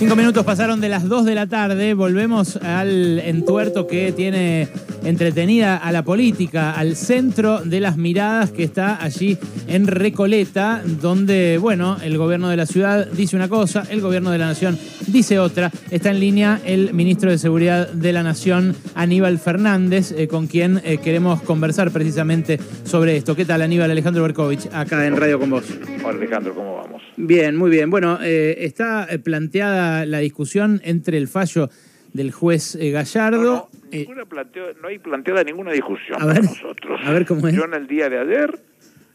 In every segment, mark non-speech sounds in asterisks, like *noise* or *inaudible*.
Cinco minutos pasaron de las dos de la tarde. Volvemos al entuerto que tiene entretenida a la política, al centro de las miradas que está allí en Recoleta, donde, bueno, el gobierno de la ciudad dice una cosa, el gobierno de la nación dice otra. Está en línea el ministro de Seguridad de la Nación, Aníbal Fernández, eh, con quien eh, queremos conversar precisamente sobre esto. ¿Qué tal, Aníbal Alejandro Berkovich, acá en Radio con vos? Hola, Alejandro, ¿cómo vamos? Bien, muy bien. Bueno, eh, está planteada la discusión entre el fallo del juez eh, Gallardo. No, eh, ninguna planteo- no hay planteada ninguna discusión A ver, nosotros. a ver cómo es. Yo en el día de ayer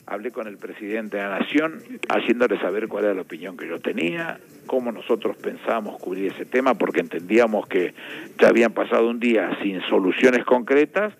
hablé con el presidente de la Nación, haciéndole saber cuál era la opinión que yo tenía, cómo nosotros pensábamos cubrir ese tema, porque entendíamos que ya habían pasado un día sin soluciones concretas.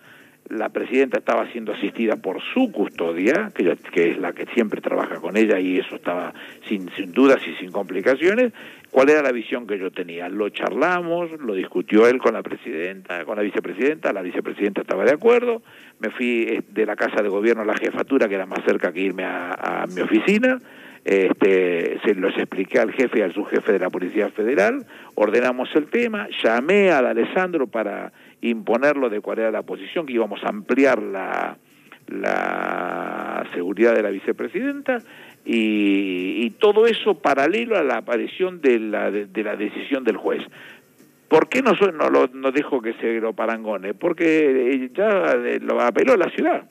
La presidenta estaba siendo asistida por su custodia, que, que es la que siempre trabaja con ella, y eso estaba sin, sin dudas y sin complicaciones. ¿Cuál era la visión que yo tenía? Lo charlamos, lo discutió él con la presidenta, con la vicepresidenta, la vicepresidenta estaba de acuerdo. Me fui eh, de la casa de gobierno a la jefatura, que era más cerca que irme a, a mi oficina. Este, se los expliqué al jefe y al subjefe de la Policía Federal, ordenamos el tema, llamé al Alessandro para imponerlo de cuál era la posición, que íbamos a ampliar la, la seguridad de la vicepresidenta y, y todo eso paralelo a la aparición de la, de, la decisión del juez. ¿Por qué no, no, lo, no dejo que se lo parangone? Porque eh, ya eh, lo apeló la ciudad.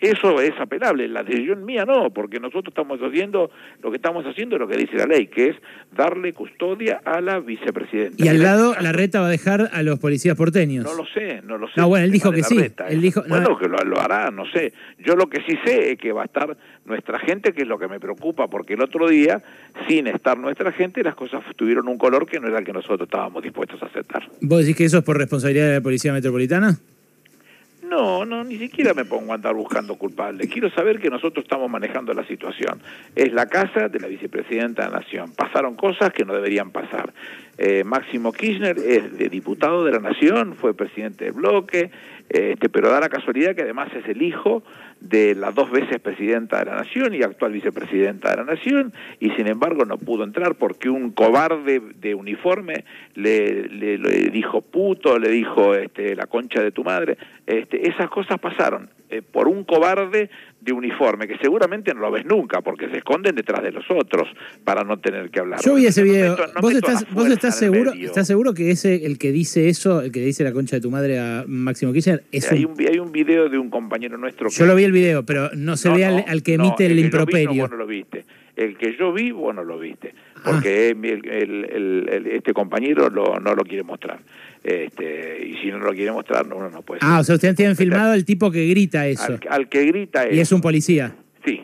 Eso es apelable, la decisión mía no, porque nosotros estamos haciendo, lo que estamos haciendo lo que dice la ley, que es darle custodia a la vicepresidenta. y al lado, la reta va a dejar a los policías porteños. no lo sé, no lo sé. No, bueno, él dijo que sí, la reta, él ¿eh? dijo- no, bueno, que lo, lo hará, no sé. Yo lo que sí sé es que va a estar nuestra gente, que es lo que me preocupa, porque el otro día, sin estar nuestra gente, las cosas tuvieron un color que no era el que nosotros estábamos dispuestos a aceptar. ¿Vos decís que eso es por responsabilidad de la Policía Metropolitana? No, no, ni siquiera me pongo a andar buscando culpables. Quiero saber que nosotros estamos manejando la situación. Es la casa de la vicepresidenta de la Nación. Pasaron cosas que no deberían pasar. Eh, Máximo Kirchner es de diputado de la Nación, fue presidente del bloque, este, pero da la casualidad que además es el hijo de las dos veces presidenta de la Nación y actual vicepresidenta de la Nación, y sin embargo no pudo entrar porque un cobarde de uniforme le, le- le dijo puto, le dijo este, la concha de tu madre. Este, esas cosas pasaron eh, por un cobarde de uniforme, que seguramente no lo ves nunca, porque se esconden detrás de los otros para no tener que hablar. Yo vi ese No video. meto- no ¿Vos, meto estás, la ¿Vos estás el seguro, estás seguro que ese, el que dice eso, el que dice la concha de tu madre a Máximo Kirchner, es hay, un... un, vi- hay un video de un compañero nuestro que Yo lo vi el video, pero no se No, ve al, no, al que no, emite el, vi, improperio. no, vos no lo viste. El que yo vi, vos no lo viste. Porque el- el- el- el- este compañero lo- no lo quiere mostrar. Este, y si no lo quiere mostrar, no, uno no puede. Ah, o sea, ustedes tienen filmado el tipo que grita eso. Al, al que grita Y es eso. un policía. Sí,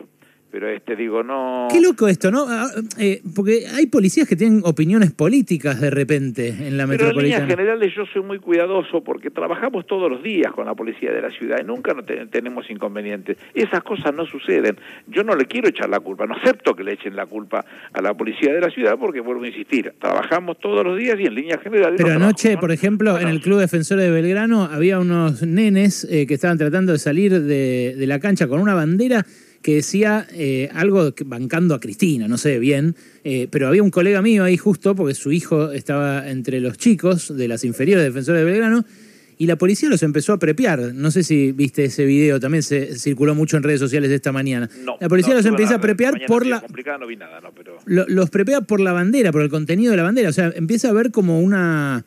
pero este digo, no... Qué loco esto, ¿no? Ah, eh, porque hay policías que tienen opiniones políticas de repente en la Pero en líneas metropolitana. generales yo soy muy cuidadoso porque trabajamos todos los días con la policía de la ciudad y nunca no te- tenemos inconvenientes. Esas cosas no suceden. Yo no le quiero echar la culpa, no acepto que le echen la culpa a la policía de la ciudad porque vuelvo a insistir, trabajamos todos los días y en líneas generales... Pero anoche, por ejemplo, en el. Club Defensores de Belgrano había unos nenes eh, que estaban tratando de salir de, de la cancha con una bandera que decía eh, algo bancando a Cristina, no sé bien, eh, pero había un colega mío ahí justo porque su hijo estaba entre los chicos de las inferiores de Defensores de Belgrano y la policía los empezó a prepear. No sé si viste ese video, también se circuló mucho en redes sociales esta mañana. No, la policía no, los empieza a prepear por la, complicada, no vi nada, no, pero... lo- los prepara por la bandera, por el contenido de la bandera. O sea, empieza a haber como una,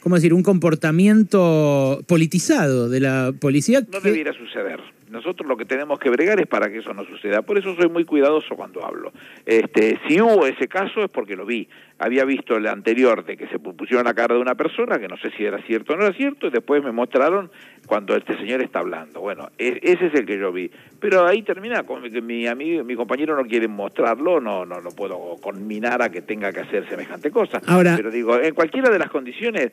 ¿cómo decir? Un comportamiento politizado de la policía. No que- debiera suceder. Nosotros lo que tenemos que bregar es para que eso no suceda. Por eso soy muy cuidadoso cuando hablo. Este, si hubo ese caso es porque lo vi. Había visto el anterior de que se pusieron la cara de una persona, que no sé si era cierto o no era cierto, y después me mostraron cuando este señor está hablando. Bueno, e- ese es el que yo vi. Pero ahí termina con mi amigo, mi compañero no quiere mostrarlo, no, no lo puedo conminar a que tenga que hacer semejante cosa. Ahora- Pero digo, en cualquiera de las condiciones,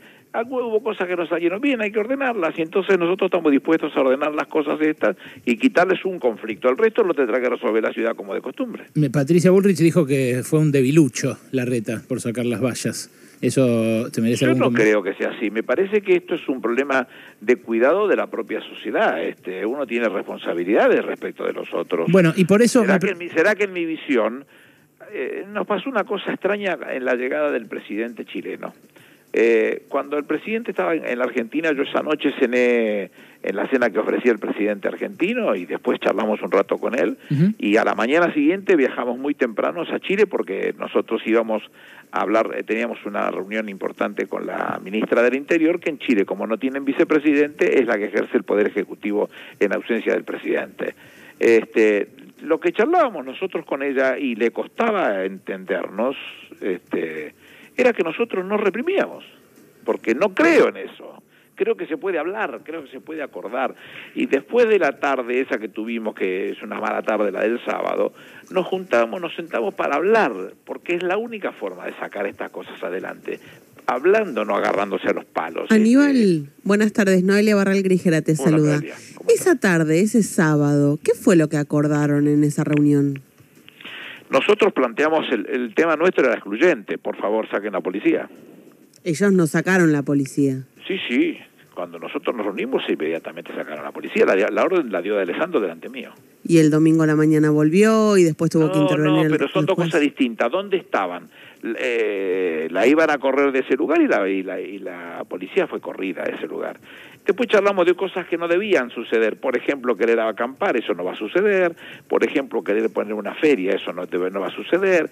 hubo cosas que no salieron bien, hay que ordenarlas, y entonces nosotros estamos dispuestos a ordenar las cosas estas y quitarles un conflicto. El resto lo tendrá que resolver la ciudad como de costumbre. Patricia Bullrich dijo que fue un debilucho la reta por sacar las vallas. ¿Eso te merece Yo algún no comentario? creo que sea así. Me parece que esto es un problema de cuidado de la propia sociedad. Este, uno tiene responsabilidades respecto de los otros. Bueno, y por eso... ¿Será, me que en mi, será que en mi visión eh, nos pasó una cosa extraña en la llegada del presidente chileno. Eh, cuando el presidente estaba en, la Argentina, yo esa noche cené en la cena que ofrecía el presidente argentino y después charlamos un rato con él y a la mañana siguiente viajamos muy temprano a Chile porque nosotros íbamos a hablar, eh, teníamos una reunión importante con la ministra del Interior que en Chile, como no tienen vicepresidente, es la que ejerce el poder ejecutivo en ausencia del presidente. Este, lo que charlábamos nosotros con ella y le costaba entendernos, este, era que nosotros no reprimíamos, porque no creo en eso. Creo que se puede hablar, creo que se puede acordar. Y después de la tarde esa que tuvimos, que es una mala tarde, la del sábado, nos juntamos, nos sentamos para hablar, porque es la única forma de sacar estas cosas adelante hablando, no agarrándose a los palos. Aníbal, este. buenas tardes. Noelia Barral Grijera te saluda. Esa tarde, ese sábado, ¿qué fue lo que acordaron en esa reunión? Nosotros planteamos el, tema nuestro era excluyente, por favor saquen la policía. Ellos no sacaron la policía. Sí, sí, cuando nosotros nos reunimos inmediatamente sacaron la policía, la, orden la dio de Alessandro delante mío. Y el domingo a la mañana volvió y después tuvo que intervenir. No, pero son dos cosas distintas. ¿Dónde estaban? Eh, la iban a correr de ese lugar y la, y la, y la policía fue corrida a ese lugar. Después charlamos de cosas que no debían suceder. Por ejemplo, querer acampar, eso no va a suceder. Por ejemplo, querer poner una feria, eso no, no va a suceder.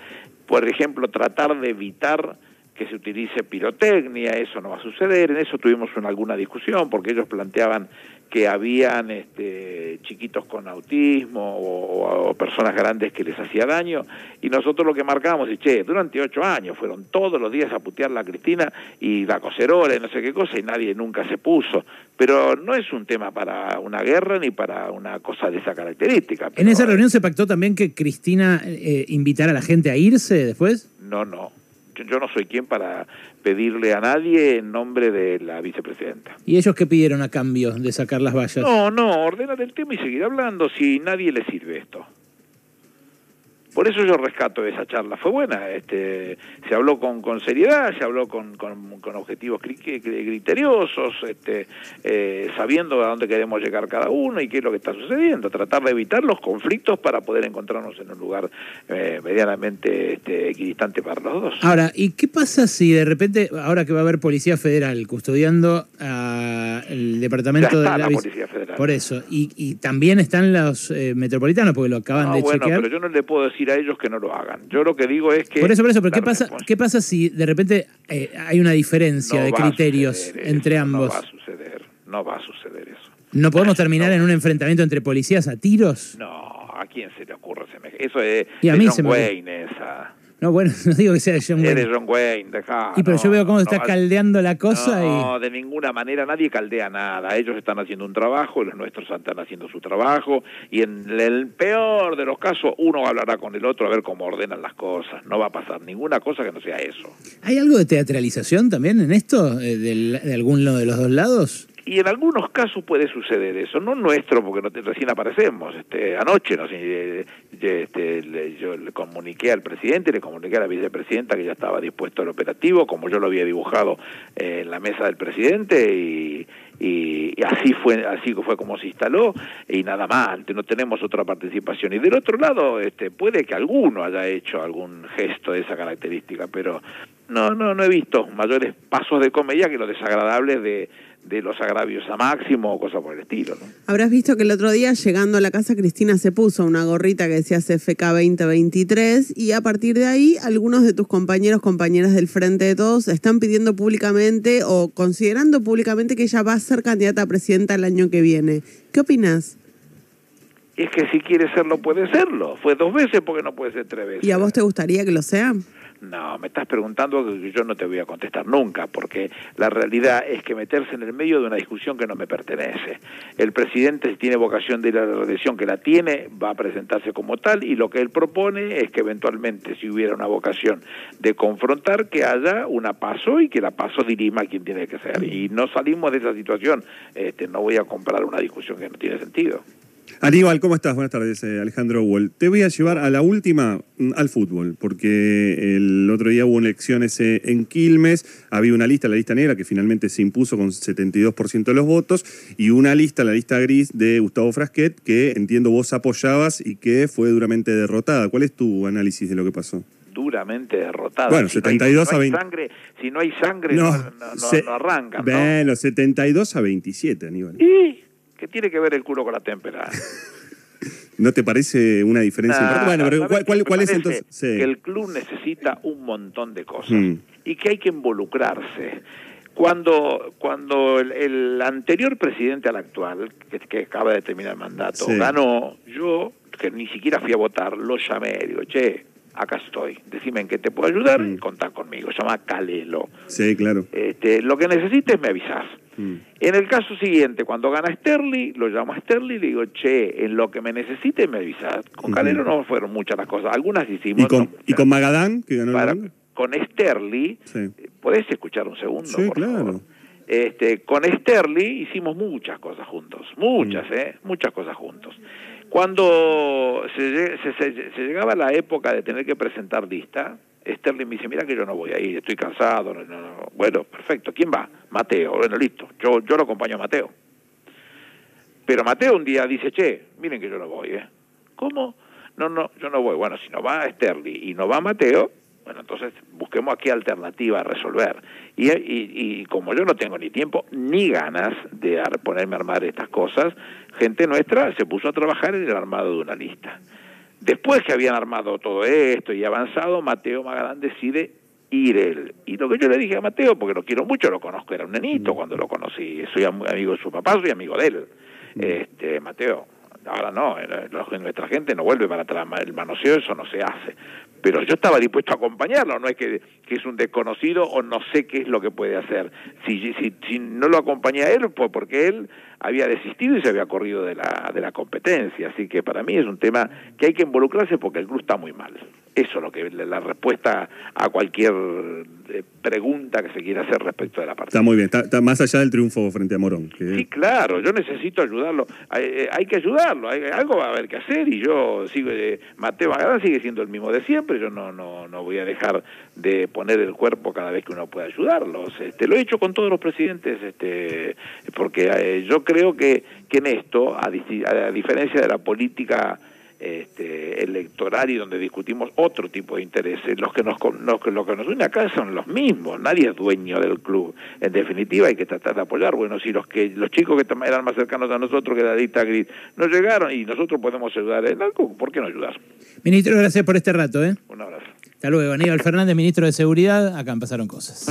Por ejemplo, tratar de evitar que se utilice pirotecnia, eso no va a suceder. En eso tuvimos una, alguna discusión porque ellos planteaban que habían este, chiquitos con autismo o, personas grandes que les hacía daño y nosotros lo que marcábamos y che, durante ocho años fueron todos los días a putear la Cristina y la coserola y no sé qué cosa y nadie nunca se puso. Pero no es un tema para una guerra ni para una cosa de esa característica. ¿En esa reunión se pactó también que Cristina eh, invitara a la gente a irse después? No, no yo no soy quien para pedirle a nadie en nombre de la vicepresidenta. ¿Y ellos qué pidieron a cambio de sacar las vallas? No, no, ordenar el tema y seguir hablando si nadie le sirve esto. Por eso yo rescato esa charla. Fue buena. Este, se habló con, con seriedad, se habló con, con, objetivos criteriosos, este, eh, sabiendo a dónde queremos llegar cada uno y qué es lo que está sucediendo. Tratar de evitar los conflictos para poder encontrarnos en un lugar eh, medianamente este, equidistante para los dos. Ahora, ¿y qué pasa si de repente, ahora que va a haber Policía Federal custodiando al departamento de la, Policía Federal? Por eso. Y, y también están los eh, metropolitanos, porque lo acaban de bueno, chequear. pero yo no le puedo decir a ellos que no lo hagan. Yo lo que digo es que... Por eso, por eso, pero ¿qué pasa, ¿qué pasa si de repente eh, hay una diferencia de criterios entre ambos? No va a suceder, no va a suceder eso. ¿No podemos terminar en un enfrentamiento entre policías a tiros? No, ¿a quién se le ocurre? Eso es y a mí se Wayne, esa... No, bueno, *laughs* no digo que sea John Wayne. Eres John Wayne, dejá. Y pero yo veo cómo está caldeando la cosa no, y... No, de ninguna manera nadie caldea nada. Ellos están haciendo un trabajo, los nuestros están haciendo su trabajo y en el peor de los casos uno hablará con el otro a ver cómo ordenan las cosas. No va a pasar ninguna cosa que no sea eso. ¿Hay algo de teatralización también en esto, eh, de, de alguno de los dos lados? y en algunos casos puede suceder eso, no nuestro, porque no, recién aparecemos. Este, anoche no, este, yo le comuniqué al presidente, le comuniqué a la vicepresidenta que ya estaba dispuesto al operativo, como yo lo había dibujado eh, en la mesa del presidente, y, y, así fue así fue como se instaló y nada más no tenemos otra participación. Y del otro lado este puede que alguno haya hecho algún gesto de esa característica pero no no no he visto mayores pasos de comedia que los desagradables de de los agravios a máximo o cosas por el estilo. ¿no? Habrás visto que el otro día, llegando a la casa, Cristina se puso una gorrita que decía CFK 2023 y a partir de ahí algunos de tus compañeros, compañeras del Frente de Todos están pidiendo públicamente o considerando públicamente que ella va a ser candidata a presidenta el año que viene. ¿Qué opinas? Es que si quiere serlo, puede serlo. Fue dos veces porque no puede ser tres veces. ¿Y a vos te gustaría que lo sea? No, me estás preguntando que yo no te voy a contestar nunca, porque la realidad es que meterse en el medio de una discusión que no me pertenece. El presidente, si tiene vocación de ir a la reelección, que la tiene, va a presentarse como tal, y lo que él propone es que eventualmente, si hubiera una vocación de confrontar, que haya una paso y que la paso dirima a quien tiene que ser. Y no salimos de esa situación. Este, no voy a comprar una discusión que no tiene sentido. Aníbal, ¿cómo estás? Buenas tardes, eh, Alejandro Wall. Te voy a llevar a la última, mm, al fútbol, porque el otro día hubo elecciones eh, en Quilmes, había una lista, la lista negra, que finalmente se impuso con 72% de los votos, y una lista, la lista gris de Gustavo Frasquet, que entiendo vos apoyabas y que fue duramente derrotada. ¿Cuál es tu análisis de lo que pasó? duramente derrotada. Bueno, Si no 72 hay- a si no hay 20. Sangre, si no hay sangre, no, no, se- arrancan, ¿no? Bueno, 72 a 27, Aníbal. ¿Y qué tiene que ver el culo con la témpera? *laughs* ¿No te parece una diferencia Nah? Bueno, pero ¿sabes ¿cuál, es entonces? Sí. Que el club necesita un montón de cosas Mm. y que hay que involucrarse. Cuando, cuando el, el anterior presidente al actual, que, que acaba de terminar el mandato, Sí. ganó, yo, que ni siquiera fui a votar, lo llamé, digo, che, acá estoy, decime en qué te puedo ayudar Mm. y contá conmigo. Se llama Calelo. Sí, claro. Este, lo que necesites me avisás. Mm. En el caso siguiente, cuando gana Sterling, lo llamo a Sterling y le digo, che, en lo que me necesite me avisas. Con. Calero no fueron muchas las cosas, algunas hicimos. ¿Y con, no y muchas. con Magadán, que ganó Para- el mundo? con Sterling, Sí. eh, ¿podés escuchar un segundo? Sí, por claro. favor? Este, con Sterling hicimos muchas cosas juntos, muchas, ¿eh? Muchas cosas juntos. Cuando se, se- se- se llegaba la época de tener que presentar lista, Sterling me dice, mira que yo no voy a ir, estoy cansado. no, no, no". Bueno, perfecto. ¿Quién va? Mateo. Bueno, listo. Yo, yo lo acompaño a Mateo. Pero Mateo un día dice, che, miren que yo no voy, ¿eh? ¿Cómo? No, no, yo no voy. Bueno, si no va Sterling y no va Mateo, bueno, entonces busquemos aquí alternativa a resolver. Y, y, y como yo no tengo ni tiempo ni ganas de ar- ponerme a armar estas cosas, gente nuestra se puso a trabajar en el armado de una lista. Después que habían armado todo esto y avanzado, Mateo Magadán decide ir él. Y lo que yo le dije a Mateo, porque lo quiero mucho, lo conozco, era un nenito cuando lo conocí, soy am- amigo de su papá, soy amigo de él. Este, Mateo, ahora no, lo- nuestra gente no vuelve para atrás, el manoseo eso no se hace. Pero yo estaba dispuesto a acompañarlo, no es que, que es un desconocido o no sé qué es lo que puede hacer. Si, si, si no lo acompañé a él, fue porque él había desistido y se había corrido de la, de la competencia. Así que para mí es un tema que hay que involucrarse porque el club está muy mal. Eso es lo que la respuesta a cualquier eh, pregunta que se quiera hacer respecto de la partida. Está muy bien, está, está más allá del triunfo frente a Morón. que- Sí, claro, yo necesito ayudarlo. Hay, eh, hay que ayudarlo, hay- algo va a haber que hacer y yo sigo, eh, Mateo Magadán sigue siendo el mismo de siempre, yo no, no, no voy a dejar de poner el cuerpo cada vez que uno pueda ayudarlos. Este, lo he hecho con todos los presidentes, este, porque eh, yo creo que, que en esto, a, diferencia de la política este, electoral y donde discutimos otro tipo de intereses. Los que nos, que- lo que nos une acá son los mismos, nadie es dueño del club. En definitiva hay que tratar de apoyar. Bueno, si los que los chicos que eran más cercanos a nosotros que la lista gris no llegaron y nosotros podemos ayudar en algo, ¿por qué no ayudar? Ministro, gracias por este rato. ¿eh? Un abrazo. Hasta luego. Aníbal Fernández, ministro de Seguridad. Acá pasaron cosas.